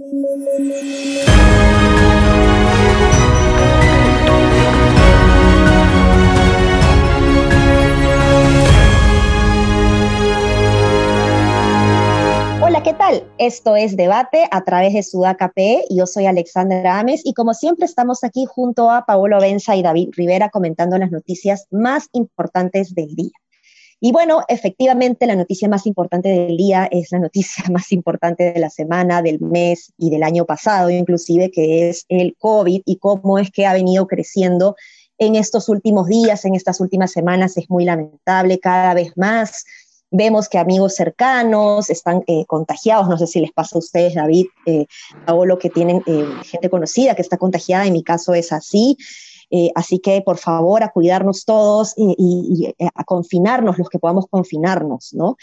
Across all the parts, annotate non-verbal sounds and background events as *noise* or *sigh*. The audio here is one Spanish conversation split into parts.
Hola, ¿qué tal? Esto es Debate a través de Sudaca P. Yo soy Alexandra Ames y como siempre estamos aquí junto a Paolo Benza y David Rivera comentando las noticias más importantes del día. Y bueno, efectivamente la noticia más importante del día es la noticia *laughs* más importante de la semana, del mes y del año pasado, inclusive, que es el COVID y cómo es que ha venido creciendo en estos últimos días, en estas últimas semanas. Es muy lamentable, cada vez más. Vemos que amigos cercanos están eh, contagiados, no sé si les pasa a ustedes, David, eh, lo que tienen eh, gente conocida que está contagiada, en mi caso es así. Eh, así que, por favor, a cuidarnos todos y, eh, a confinarnos los que podamos confinarnos, ¿no?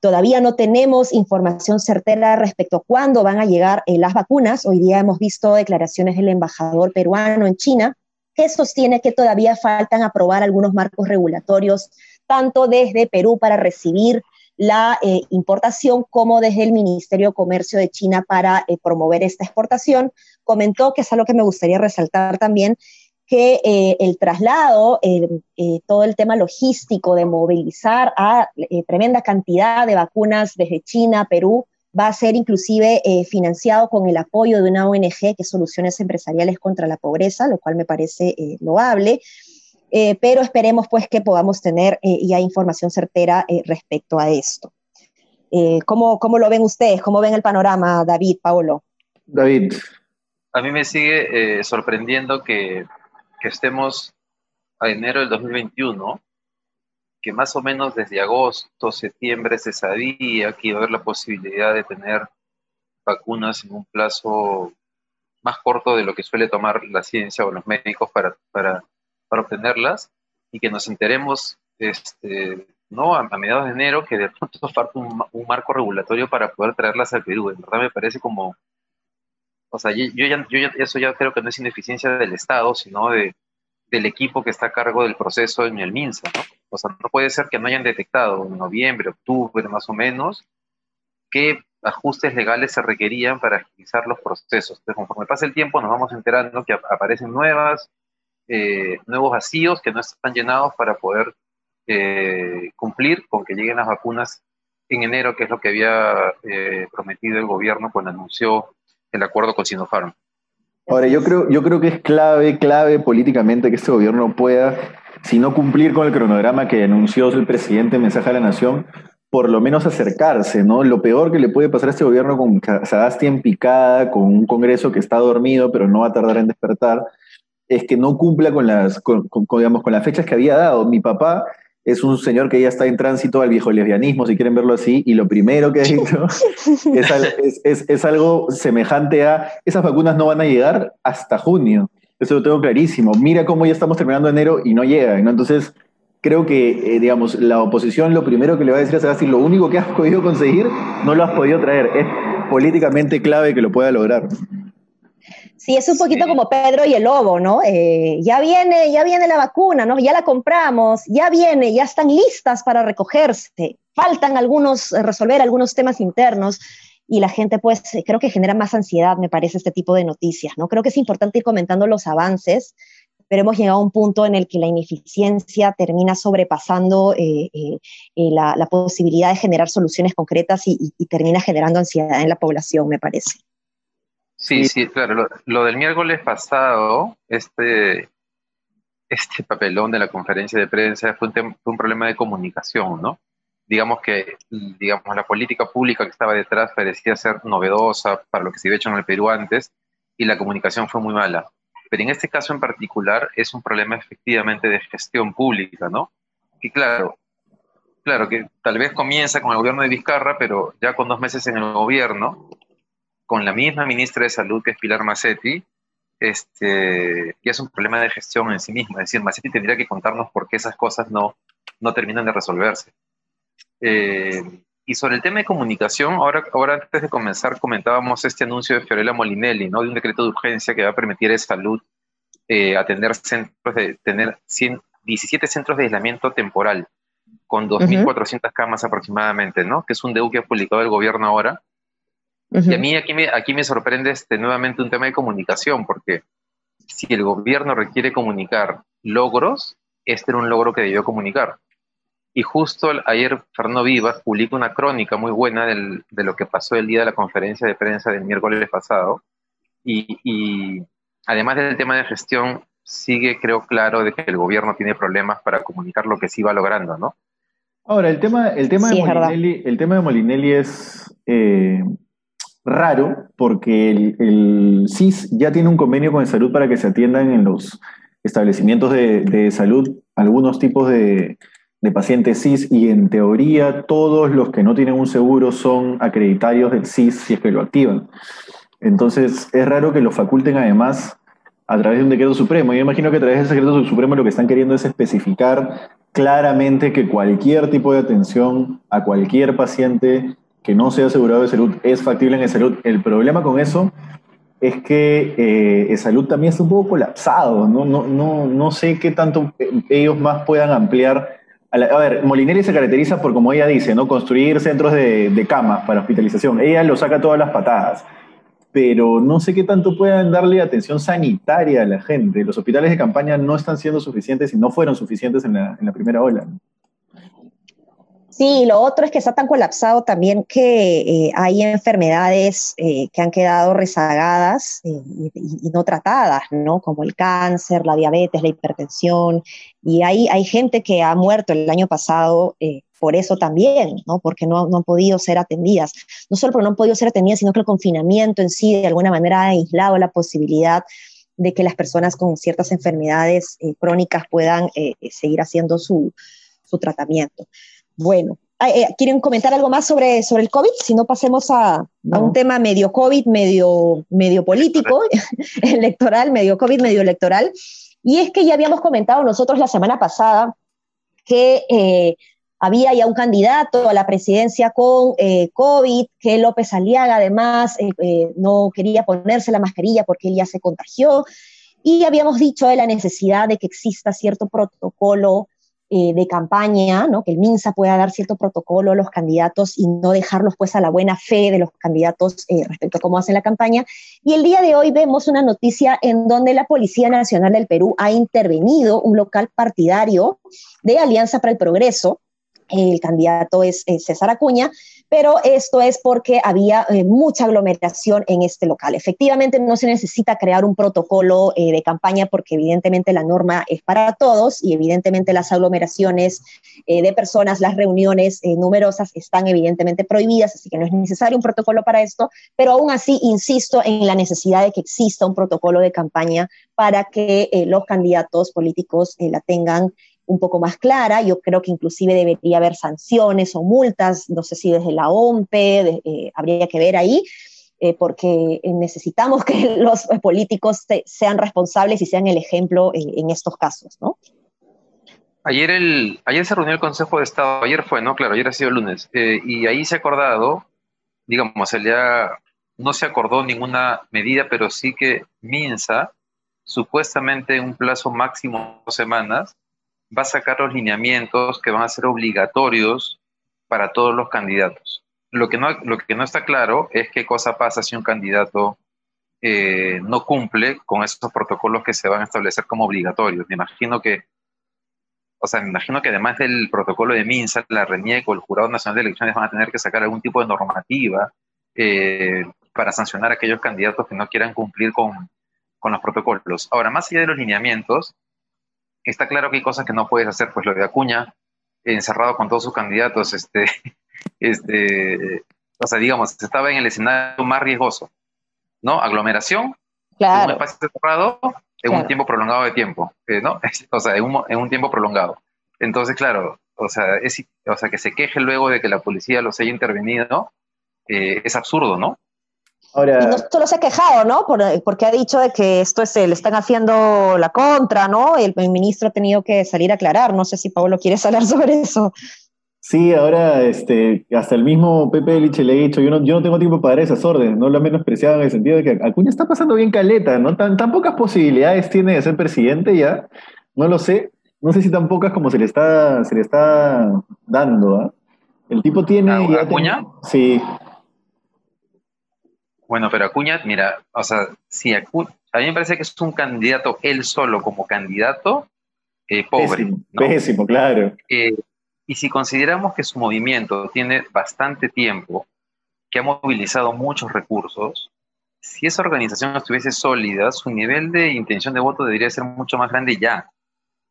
Todavía no tenemos información certera respecto a cuándo van a llegar eh, las vacunas. Hoy día hemos visto declaraciones del embajador peruano en China que sostiene que todavía faltan aprobar algunos marcos regulatorios, tanto desde Perú para recibir la importación como desde el Ministerio de Comercio de China para promover esta exportación. Comentó que es algo que me gustaría resaltar también, que eh, el traslado, eh, todo el tema logístico de movilizar a eh, tremenda cantidad de vacunas desde China, Perú, va a ser inclusive financiado con el apoyo de una ONG que es Soluciones Empresariales contra la Pobreza, lo cual me parece loable. pero esperemos pues que podamos tener ya información certera respecto a esto. ¿cómo, ¿Cómo lo ven ustedes? ¿Cómo ven el panorama, David, Paolo? David. A mí me sigue sorprendiendo que que estemos a enero del 2021, que más o menos desde agosto, septiembre se sabía que iba a haber la posibilidad de tener vacunas en un plazo más corto de lo que suele tomar la ciencia o los médicos para, para, obtenerlas, y que nos enteremos este, ¿no? A, mediados de enero que de pronto *laughs* falta un, un, marco regulatorio para poder traerlas al Perú. En verdad me parece como o sea, yo, ya, yo eso ya creo que no es ineficiencia del Estado, sino de, del equipo que está a cargo del proceso en el MINSA, ¿no? O sea, no puede ser que no hayan detectado en noviembre, octubre más o menos, qué ajustes legales se requerían para agilizar los procesos. Entonces, conforme pasa el tiempo, nos vamos enterando que aparecen nuevas, eh, nuevos vacíos que no están llenados para poder eh, cumplir con que lleguen las vacunas en enero, que es lo que había eh, prometido el gobierno cuando anunció el acuerdo con Sinopharm. Ahora, yo creo, yo creo que es clave, clave políticamente que este gobierno pueda, si no cumplir con el cronograma que anunció el presidente en Mensaje a la Nación, por lo menos acercarse, ¿no? Lo peor que le puede pasar a este gobierno con Sagasti en picada, con un Congreso que está dormido pero no va a tardar en despertar, es que no cumpla con las, digamos, con las fechas que había dado. Mi papá es un señor que ya está en tránsito al viejo lesbianismo, si quieren verlo así, y lo primero que ha dicho *laughs* es, algo semejante a, esas vacunas no van a llegar hasta junio. Eso lo tengo clarísimo. Mira cómo ya estamos terminando enero y no llegan, Entonces, creo que, eh, digamos, la oposición lo primero que le va a decir a Sagasti, lo único que has podido conseguir, no lo has podido traer. Es políticamente clave que lo pueda lograr. Sí, es un poquito como Pedro y el lobo, ¿no? Eh, ya viene, ya viene la vacuna, ¿no? Ya la compramos, ya viene, ya están listas para recogerse. Faltan algunos, eh, resolver algunos temas internos y la gente, pues, eh, creo que genera más ansiedad, me parece, este tipo de noticias, ¿no? Creo que es importante ir comentando los avances, pero hemos llegado a un punto en el que la ineficiencia termina sobrepasando la, posibilidad de generar soluciones concretas y termina generando ansiedad en la población, me parece. Sí, sí, claro. Lo, del miércoles pasado, este, este papelón de la conferencia de prensa fue un, fue un problema de comunicación, ¿no? Digamos que digamos, la política pública que estaba detrás parecía ser novedosa para lo que se había hecho en el Perú antes y la comunicación fue muy mala. Pero en este caso en particular es un problema efectivamente de gestión pública, ¿no? Y claro, claro que tal vez comienza con el gobierno de Vizcarra, pero ya con dos meses en el gobierno, con la misma ministra de Salud, que es Pilar Macetti, este, y es un problema de gestión en sí mismo. Es decir, Macetti tendría que contarnos por qué esas cosas no, no terminan de resolverse. Eh, y sobre el tema de comunicación, ahora, ahora antes de comenzar comentábamos este anuncio de Fiorella Molinelli, ¿no? de un decreto de urgencia que va a permitir a salud eh, atender centros de, tener 17 centros de aislamiento temporal con 2.400 camas aproximadamente, ¿no? que es un DEU que ha publicado el gobierno ahora, Y a mí aquí me, aquí me sorprende este, nuevamente un tema de comunicación, porque si el gobierno requiere comunicar logros, este era un logro que debió comunicar. Y justo ayer Fernando Vivas publicó una crónica muy buena del, de lo que pasó el día de la conferencia de prensa del miércoles pasado. Y, y, además del tema de gestión, sigue, creo, claro de que el gobierno tiene problemas para comunicar lo que sí va logrando, ¿no? Ahora, el tema, el tema, de, Molinelli, el tema de Molinelli es eh, raro porque el, CIS ya tiene un convenio con el salud para que se atiendan en los establecimientos de, salud algunos tipos de, de, pacientes CIS y en teoría todos los que no tienen un seguro son acreditarios del CIS si es que lo activan. Entonces es raro que lo faculten además a través de un decreto supremo. Yo imagino que a través del decreto supremo lo que están queriendo es especificar claramente que cualquier tipo de atención a cualquier paciente que no sea asegurado de salud es factible en el salud. El problema con eso es que eh, el salud también está un poco colapsado. ¿no? No, no, no sé qué tanto ellos más puedan ampliar. A, ver, Molinelli se caracteriza por, como ella dice, ¿no? construir centros de camas para hospitalización. Ella lo saca todas las patadas pero no sé qué tanto puedan darle atención sanitaria a la gente. Los hospitales de campaña no están siendo suficientes y no fueron suficientes en la, en la primera ola. Sí, lo otro es que está tan colapsado también que eh, hay enfermedades eh, que han quedado rezagadas eh, y, no tratadas, ¿no? Como el cáncer, la diabetes, la hipertensión. Y hay, hay gente que ha muerto el año pasado por eso también, ¿no? Porque no, han podido ser atendidas. No solo porque no han podido ser atendidas, sino que el confinamiento en sí de alguna manera ha aislado la posibilidad de que las personas con ciertas enfermedades crónicas puedan seguir haciendo su, su tratamiento. Bueno, eh, ¿quieren comentar algo más sobre, sobre el COVID? Si no, pasemos a, un tema medio COVID, medio, medio político, *laughs* electoral, medio COVID, medio electoral. Y es que ya habíamos comentado nosotros la semana pasada que eh, había ya un candidato a la presidencia con eh, COVID, que López Aliaga además no quería ponerse la mascarilla porque él ya se contagió. Y habíamos dicho de la necesidad de que exista cierto protocolo eh, de campaña, ¿no? que el MINSA pueda dar cierto protocolo a los candidatos y no dejarlos pues a la buena fe de los candidatos eh, respecto a cómo hacen la campaña. Y el día de hoy vemos una noticia en donde la Policía Nacional del Perú ha intervenido un local partidario de Alianza para el Progreso, el candidato es César Acuña, pero esto es porque había eh, mucha aglomeración en este local. Efectivamente, no se necesita crear un protocolo eh, de campaña porque evidentemente la norma es para todos y evidentemente las aglomeraciones eh, de personas, las reuniones numerosas están evidentemente prohibidas, así que no es necesario un protocolo para esto, pero aún así insisto en la necesidad de que exista un protocolo de campaña para que los candidatos políticos la tengan un poco más clara. Yo creo que inclusive debería haber sanciones o multas, no sé si desde la OMPE, eh, habría que ver ahí, eh, porque necesitamos que *laughs* los políticos sean responsables y sean el ejemplo en, estos casos, ¿no? Ayer, el, ayer se reunió el Consejo de Estado, ayer fue, ¿no? Claro, ayer ha sido el lunes, eh, y ahí se ha acordado, digamos, se no se acordó ninguna medida, pero sí que MINSA, supuestamente en un plazo máximo de dos semanas, va a sacar los lineamientos que van a ser obligatorios para todos los candidatos. Lo que no, lo que no está claro es qué cosa pasa si un candidato eh, no cumple con esos protocolos que se van a establecer como obligatorios. Me imagino que, o sea, me imagino que además del protocolo de MINSA, la RENIECO, el Jurado Nacional de Elecciones van a tener que sacar algún tipo de normativa eh, para sancionar a aquellos candidatos que no quieran cumplir con, con los protocolos. Ahora, más allá de los lineamientos, está claro que hay cosas que no puedes hacer, pues lo de Acuña, encerrado con todos sus candidatos, este, *laughs* este, o sea, digamos, estaba en el escenario más riesgoso, ¿no? Aglomeración, claro. en un espacio cerrado, en un tiempo prolongado de tiempo, eh, ¿no? *laughs* O sea, en un, en un, tiempo prolongado. Entonces, claro, o sea, es, o sea, que se queje luego de que la policía los haya intervenido, eh, es absurdo, ¿no? Y no solo se ha quejado, ¿no? porque ha dicho de que esto es, le están haciendo la contra, ¿no? El, ministro ha tenido que salir a aclarar. No sé si Pablo quieres *laughs* hablar sobre eso. Sí, ahora este, hasta el mismo Pepe Liche le he dicho, yo no, yo no tengo tiempo para dar esas órdenes, no lo ha menospreciado en el sentido de que Acuña está pasando bien caleta, ¿no? Tan, tan pocas posibilidades tiene de ser presidente ya, no lo sé, no sé si tan pocas como se le está, se le está dando, ¿ah? El tipo tiene... ¿Acuña? sí, Bueno, pero Acuña, mira, o sea, si Acuña, a mí me parece que es un candidato él solo como candidato eh, pobre. Pésimo, claro. Eh, y si consideramos que su movimiento tiene bastante tiempo, que ha movilizado muchos recursos, si esa organización estuviese sólida, su nivel de intención de voto debería ser mucho más grande ya.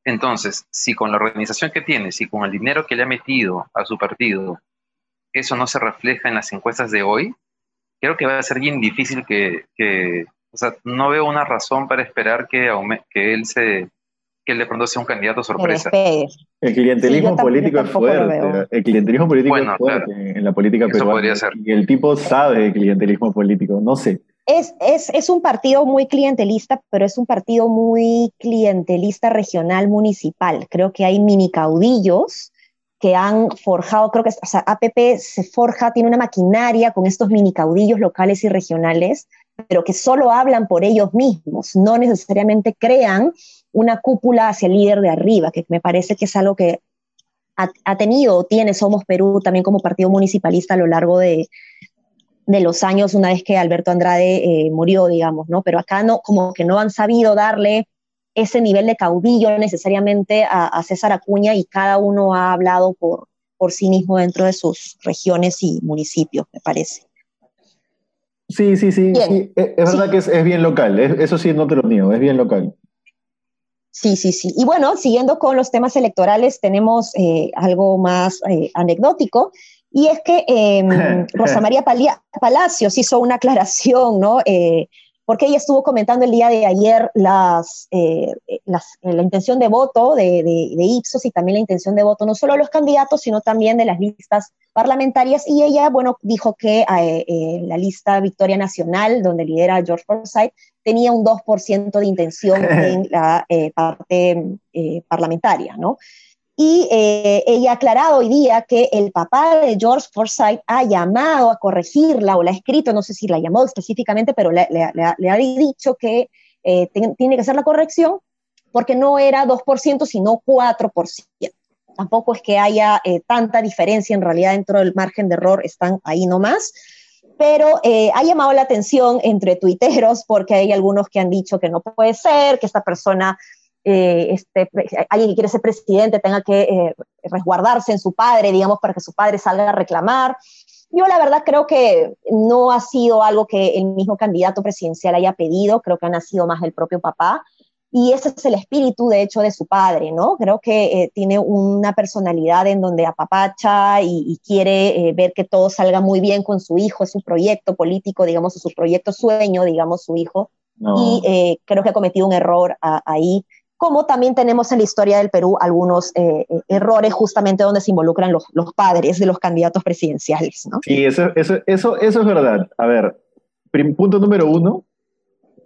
Entonces, si con la organización que tiene, si con el dinero que le ha metido a su partido, eso no se refleja en las encuestas de hoy, creo que va a ser bien difícil que, o sea, no veo una razón para esperar que, que él se, que él de pronto sea un candidato sorpresa. El clientelismo político es fuerte. El clientelismo político es fuerte en la política peruana. Y el tipo sabe de clientelismo político, no sé. Es, es, es, un partido muy clientelista, pero es un partido muy clientelista regional municipal. Creo que hay mini caudillos que han forjado, creo que o APP se forja, tiene una maquinaria con estos mini caudillos locales y regionales, pero que solo hablan por ellos mismos, no necesariamente crean una cúpula hacia el líder de arriba, que me parece que es algo que ha, tenido o tiene Somos Perú también como partido municipalista a lo largo de, de los años, una vez que Alberto Andrade eh, murió, digamos, ¿no? Pero acá no, como que no han sabido darle ese nivel de caudillo necesariamente a, César Acuña y cada uno ha hablado por, por sí mismo dentro de sus regiones y municipios, me parece. Sí, sí, sí, Es, verdad que es, bien local, eso sí no te lo niego, es bien local. Sí, sí, sí. Y bueno, siguiendo con los temas electorales, tenemos eh, algo más eh, anecdótico, y es que em, *laughs* Rosa María Palacios hizo una aclaración, ¿no? Eh, porque ella estuvo comentando el día de ayer las, eh, las la intención de voto de, de, Ipsos y también la intención de voto no solo de los candidatos, sino también de las listas parlamentarias. Y ella, bueno, dijo que eh, eh, la lista Victoria Nacional, donde lidera George Forsyth, tenía un 2% de intención *laughs* en la parte parlamentaria, ¿no? Y eh, ella ha aclarado hoy día que el papá de George Forsyth ha llamado a corregirla o la ha escrito, no sé si la llamó específicamente, pero le, ha dicho que eh, tiene que hacer la corrección porque no era 2%, sino 4%. Tampoco es que haya eh, tanta diferencia en realidad dentro del margen de error, están ahí nomás. Pero ha llamado la atención entre tuiteros porque hay algunos que han dicho que no puede ser, que esta persona eh, este, alguien que quiere ser presidente tenga que eh, resguardarse en su padre, digamos, para que su padre salga a reclamar. Yo la verdad creo que no ha sido algo que el mismo candidato presidencial haya pedido, creo que ha nacido más del propio papá. Y ese es el espíritu, de hecho, de su padre, ¿no? Creo que eh, tiene una personalidad en donde apapacha y, y quiere ver que todo salga muy bien con su hijo, es su proyecto político, digamos, su proyecto sueño, digamos, su hijo. Y creo que ha cometido un error ahí como también tenemos en la historia del Perú algunos eh, eh, errores justamente donde se involucran los, padres de los candidatos presidenciales. ¿no? Sí, eso, eso, eso, eso es verdad. A ver, punto número uno,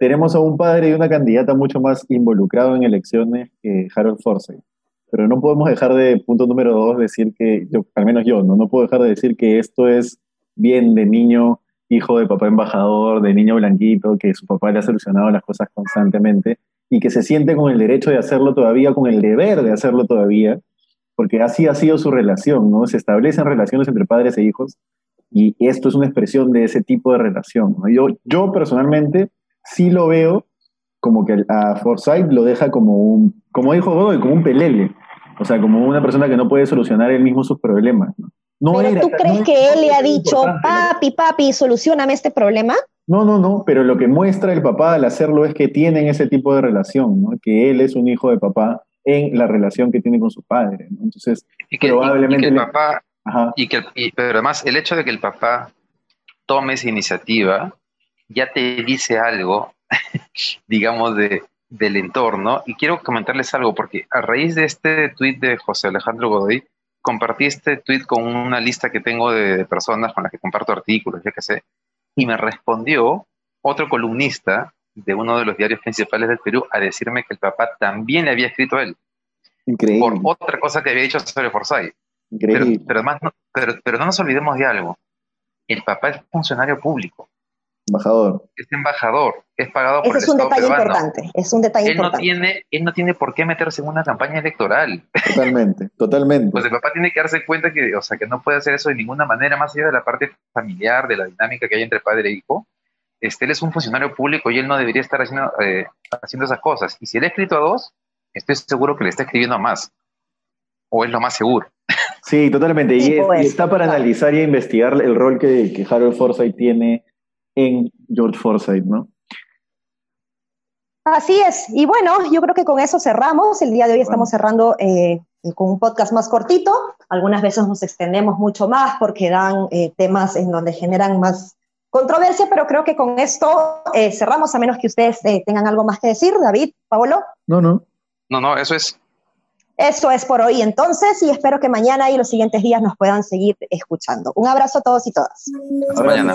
tenemos a un padre y una candidata mucho más involucrado en elecciones que Harold Forsyth. Pero no podemos dejar de, punto número dos, decir que, yo, al menos yo, ¿no? no puedo dejar de decir que esto es bien de niño, hijo de papá embajador, de niño blanquito, que su papá le ha solucionado las cosas constantemente y que se siente con el derecho de hacerlo todavía, con el deber de hacerlo todavía, porque así ha sido su relación, ¿no? Se establecen relaciones entre padres e hijos y esto es una expresión de ese tipo de relación. Yo, yo personalmente sí lo veo como que a Forsyth lo deja como un, como dijo Godoy, como un pelele, o sea, como una persona que no puede solucionar él mismo sus problemas. ¿no? ¿Pero tú crees que él le ha dicho, papi, papi, solucioname este problema? No, no, no, pero lo que muestra el papá al hacerlo es que tienen ese tipo de relación, ¿no? que él es un hijo de papá en la relación que tiene con su padre. ¿no? Entonces, probablemente... el papá, y que, pero además el hecho de que el papá tome esa iniciativa ya te dice algo, *laughs* digamos, de, del entorno. Y quiero comentarles algo, porque a raíz de este tuit de José Alejandro Godoy, compartí este tuit con una lista que tengo de, personas con las que comparto artículos, ya que sé, y me respondió otro columnista de uno de los diarios principales del Perú a decirme que el papá también le había escrito a él. Increíble. Por otra cosa que había dicho sobre Forsyth. Increíble. Pero, además, pero, pero no nos olvidemos de algo. El papá es funcionario público. Embajador. Es embajador, es pagado por Ese es un detalle importante, es un detalle él No tiene, él no tiene por qué meterse en una campaña electoral. Totalmente, totalmente. Pues el papá tiene que darse cuenta que, o sea, que no puede hacer eso de ninguna manera, más allá de la parte familiar, de la dinámica que hay entre padre e hijo. este, él es un funcionario público y él no debería estar haciendo, eh, haciendo esas cosas. Y si él ha escrito a dos, estoy seguro que le está escribiendo a más. O es lo más seguro. Sí, totalmente. y, está para analizar y investigar el rol que, que Harold Forsyth tiene en George Forsyth, ¿no? Así es. Y bueno, yo creo que con eso cerramos. El día de hoy estamos cerrando eh, con un podcast más cortito. Algunas veces nos extendemos mucho más porque dan eh, temas en donde generan más controversia, pero creo que con esto eh, cerramos, a menos que ustedes tengan algo más que decir. David, Paolo. No, no. No, no, eso es. Eso es por hoy entonces y espero que mañana y los siguientes días nos puedan seguir escuchando. Un abrazo a todos y todas. Hasta mañana.